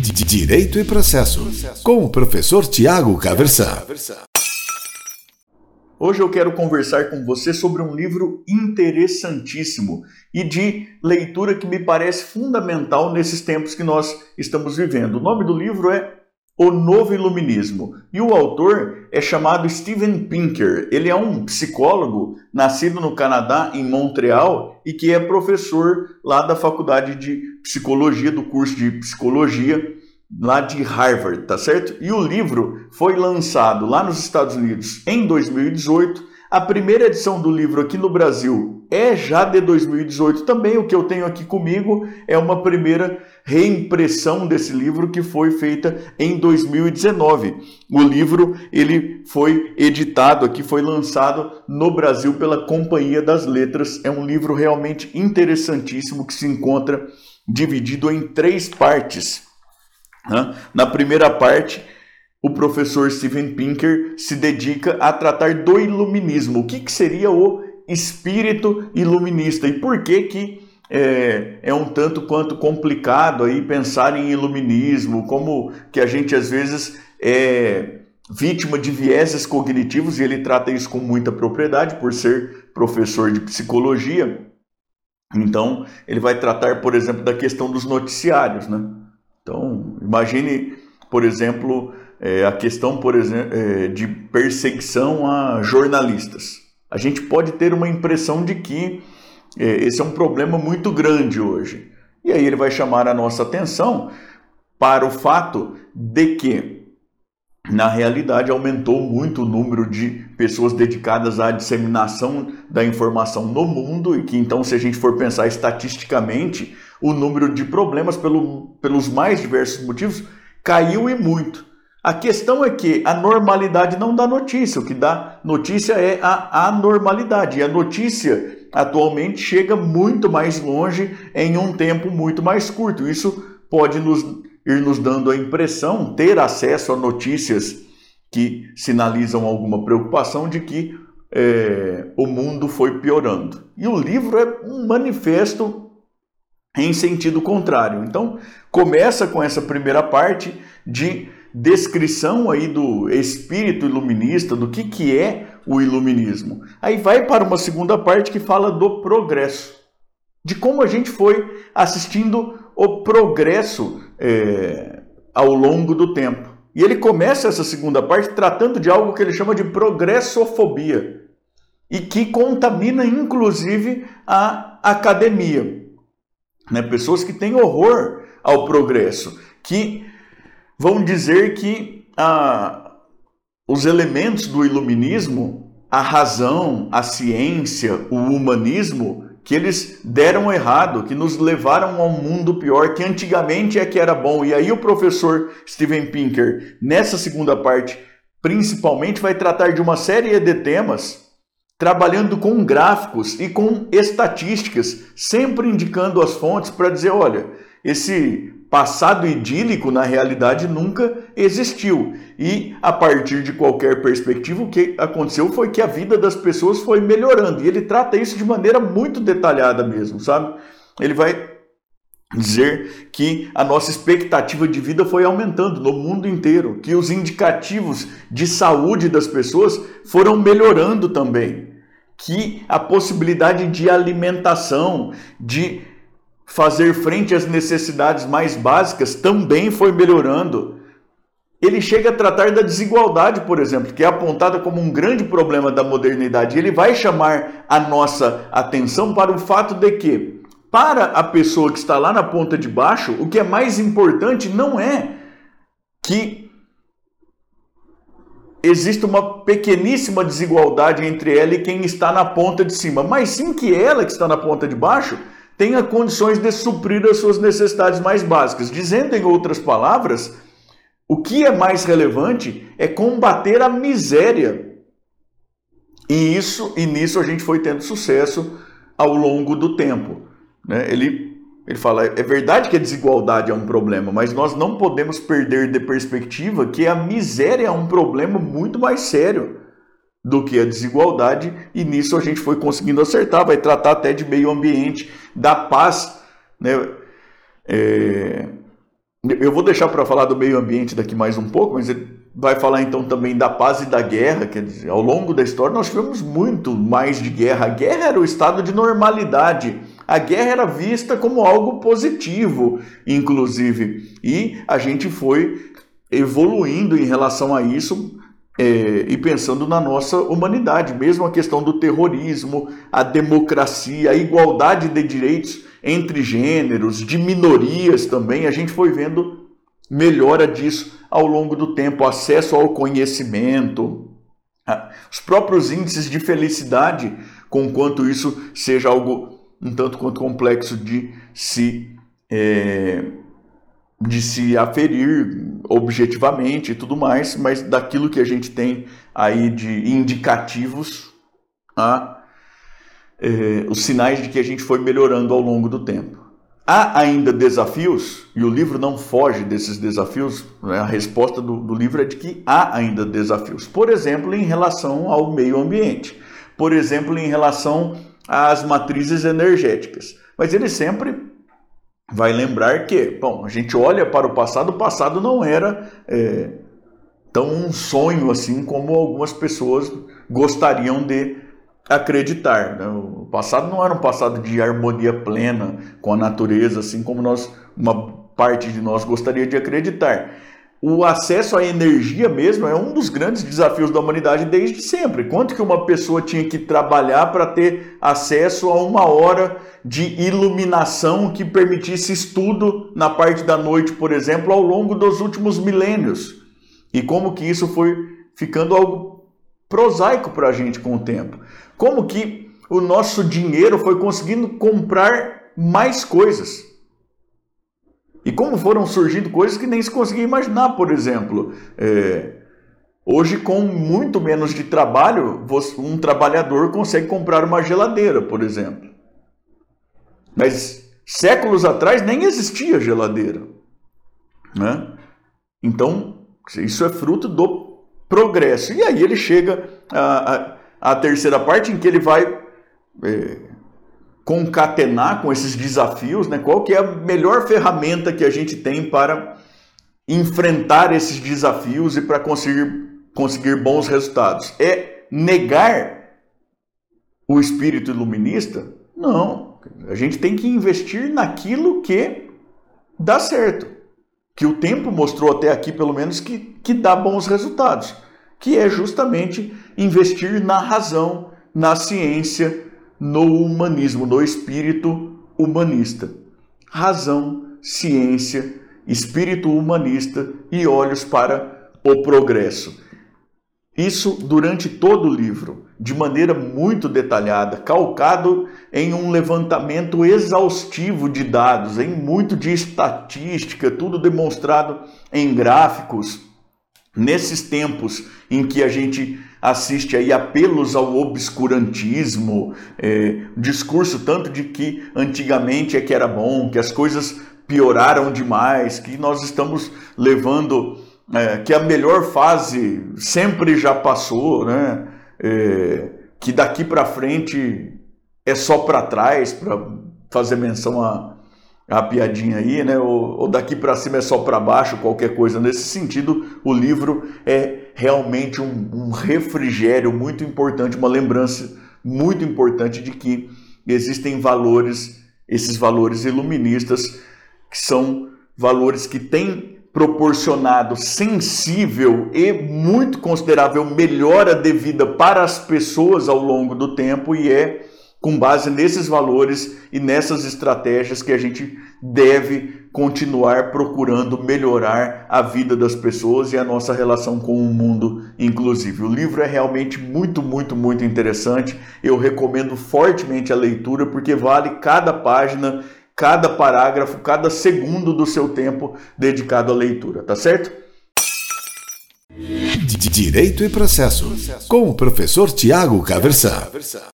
Direito e Processo, com o professor Tiago Caversan. Hoje eu quero conversar com você sobre um livro interessantíssimo e de leitura que me parece fundamental nesses tempos que nós estamos vivendo. O nome do livro é O Novo Iluminismo e o autor é chamado Steven Pinker. Ele é um psicólogo nascido no Canadá, em Montreal, e que é professor lá da Faculdade de Psicologia, do curso de Psicologia lá de Harvard, tá certo? E o livro foi lançado lá nos Estados Unidos em 2018. A primeira edição do livro aqui no Brasil é já de 2018 também. O que eu tenho aqui comigo é uma primeira reimpressão desse livro que foi feita em 2019. O livro ele foi editado aqui, foi lançado no Brasil pela Companhia das Letras. É um livro realmente interessantíssimo que se encontra dividido em três partes. Na primeira parte, o professor Steven Pinker se dedica a tratar do iluminismo. O que, que seria o espírito iluminista e por que que é, é, um tanto quanto complicado aí pensar em iluminismo, como que a gente às vezes é vítima de vieses cognitivos e ele trata isso com muita propriedade por ser professor de psicologia. Então, ele vai tratar, por exemplo, da questão dos noticiários, né? Então, imagine, por exemplo, é, a questão por exemplo, é, de perseguição a jornalistas. A gente pode ter uma impressão de que é, esse é um problema muito grande hoje. E aí ele vai chamar a nossa atenção para o fato de que, na realidade, aumentou muito o número de pessoas dedicadas à disseminação da informação no mundo e que, então, se a gente for pensar estatisticamente, o número de problemas pelo, pelos mais diversos motivos caiu e muito. A questão é que a normalidade não dá notícia, o que dá notícia é a anormalidade. E a notícia atualmente chega muito mais longe em um tempo muito mais curto. Isso pode nos, ir nos dando a impressão, ter acesso a notícias que sinalizam alguma preocupação de que é, o mundo foi piorando. E o livro é um manifesto em sentido contrário. Então, começa com essa primeira parte de descrição aí do espírito iluminista, do que, que é o iluminismo. Aí vai para uma segunda parte que fala do progresso, de como a gente foi assistindo o progresso é, ao longo do tempo. E ele começa essa segunda parte tratando de algo que ele chama de progressofobia e que contamina inclusive a academia. Né? Pessoas que têm horror ao progresso, que vão dizer que ah, os elementos do iluminismo, a razão, a ciência, o humanismo, que eles deram errado, que nos levaram a um mundo pior, que antigamente é que era bom. E aí o professor Steven Pinker, nessa segunda parte, principalmente vai tratar de uma série de temas trabalhando com gráficos e com estatísticas, sempre indicando as fontes para dizer, olha, esse passado idílico na realidade nunca existiu. E a partir de qualquer perspectiva, o que aconteceu foi que a vida das pessoas foi melhorando. E ele trata isso de maneira muito detalhada mesmo, sabe? Ele vai dizer que a nossa expectativa de vida foi aumentando no mundo inteiro, que os indicativos de saúde das pessoas foram melhorando também, que a possibilidade de alimentação, de fazer frente às necessidades mais básicas também foi melhorando. Ele chega a tratar da desigualdade, por exemplo, que é apontada como um grande problema da modernidade. Ele vai chamar a nossa atenção para o fato de que para a pessoa que está lá na ponta de baixo, o que é mais importante não é que exista uma pequeníssima desigualdade entre ela e quem está na ponta de cima, mas sim que ela que está na ponta de baixo tenha condições de suprir as suas necessidades mais básicas. Dizendo em outras palavras, o que é mais relevante é combater a miséria. E isso e nisso a gente foi tendo sucesso ao longo do tempo. Né? Ele, ele fala: é verdade que a desigualdade é um problema, mas nós não podemos perder de perspectiva que a miséria é um problema muito mais sério do que a desigualdade, e nisso a gente foi conseguindo acertar. Vai tratar até de meio ambiente, da paz. Né? É... eu vou deixar para falar do meio ambiente daqui mais um pouco, mas ele vai falar então também da paz e da guerra, quer dizer, ao longo da história nós tivemos muito mais de guerra. A guerra era o estado de normalidade. A guerra era vista como algo positivo, inclusive, e a gente foi evoluindo em relação a isso é, e pensando na nossa humanidade, mesmo a questão do terrorismo, a democracia, a igualdade de direitos entre gêneros, de minorias também, a gente foi vendo melhora disso ao longo do tempo, acesso ao conhecimento, os próprios índices de felicidade, com quanto isso seja algo um tanto quanto complexo de se é, de se aferir objetivamente e tudo mais, mas daquilo que a gente tem aí de indicativos, ah, é, os sinais de que a gente foi melhorando ao longo do tempo. Há ainda desafios, e o livro não foge desses desafios, né? a resposta do, do livro é de que há ainda desafios. Por exemplo, em relação ao meio ambiente, por exemplo, em relação às matrizes energéticas. Mas ele sempre vai lembrar que, bom, a gente olha para o passado, o passado não era é, tão um sonho assim como algumas pessoas gostariam de acreditar. Né? O passado não era um passado de harmonia plena com a natureza, assim como nós, uma parte de nós gostaria de acreditar o acesso à energia mesmo é um dos grandes desafios da humanidade desde sempre. Quanto que uma pessoa tinha que trabalhar para ter acesso a uma hora de iluminação que permitisse estudo na parte da noite, por exemplo, ao longo dos últimos milênios? E como que isso foi ficando algo prosaico para a gente com o tempo? Como que o nosso dinheiro foi conseguindo comprar mais coisas? E como foram surgindo coisas que nem se conseguia imaginar, por exemplo. É, hoje, com muito menos de trabalho, um trabalhador consegue comprar uma geladeira, por exemplo. Mas séculos atrás nem existia geladeira. Né? Então, isso é fruto do progresso. E aí ele chega à, terceira parte em que ele vai é, concatenar com esses desafios, né? Qual que é a melhor ferramenta que a gente tem para enfrentar esses desafios e para conseguir, conseguir bons resultados? É negar o espírito iluminista? Não. A gente tem que investir naquilo que dá certo. Que o tempo mostrou até aqui, pelo menos, que, que dá bons resultados. Que é justamente investir na razão, na ciência, no humanismo, no espírito humanista. Razão, ciência, espírito humanista e olhos para o progresso. Isso durante todo o livro, de maneira muito detalhada, calcado em um levantamento exaustivo de dados, em muito de estatística, tudo demonstrado em gráficos. Nesses tempos em que a gente assiste aí apelos ao obscurantismo, é, discurso tanto de que antigamente é que era bom, que as coisas pioraram demais, que nós estamos levando, é, que a melhor fase sempre já passou, né? É, que daqui para frente é só para trás, para fazer menção a, a piadinha aí, né? Ou, ou daqui para cima é só para baixo, qualquer coisa nesse sentido. O livro é realmente um, um refrigério muito importante, uma lembrança muito importante de que existem valores, esses valores iluministas, que são valores que têm proporcionado sensível e muito considerável melhora de vida para as pessoas ao longo do tempo e é com base nesses valores e nessas estratégias que a gente deve continuar procurando melhorar a vida das pessoas e a nossa relação com o mundo, inclusive. O livro é realmente muito, muito, muito interessante. Eu recomendo fortemente a leitura porque vale cada página, cada parágrafo, cada segundo do seu tempo dedicado à leitura, tá certo? Direito e processo, com o professor Tiago Caversan.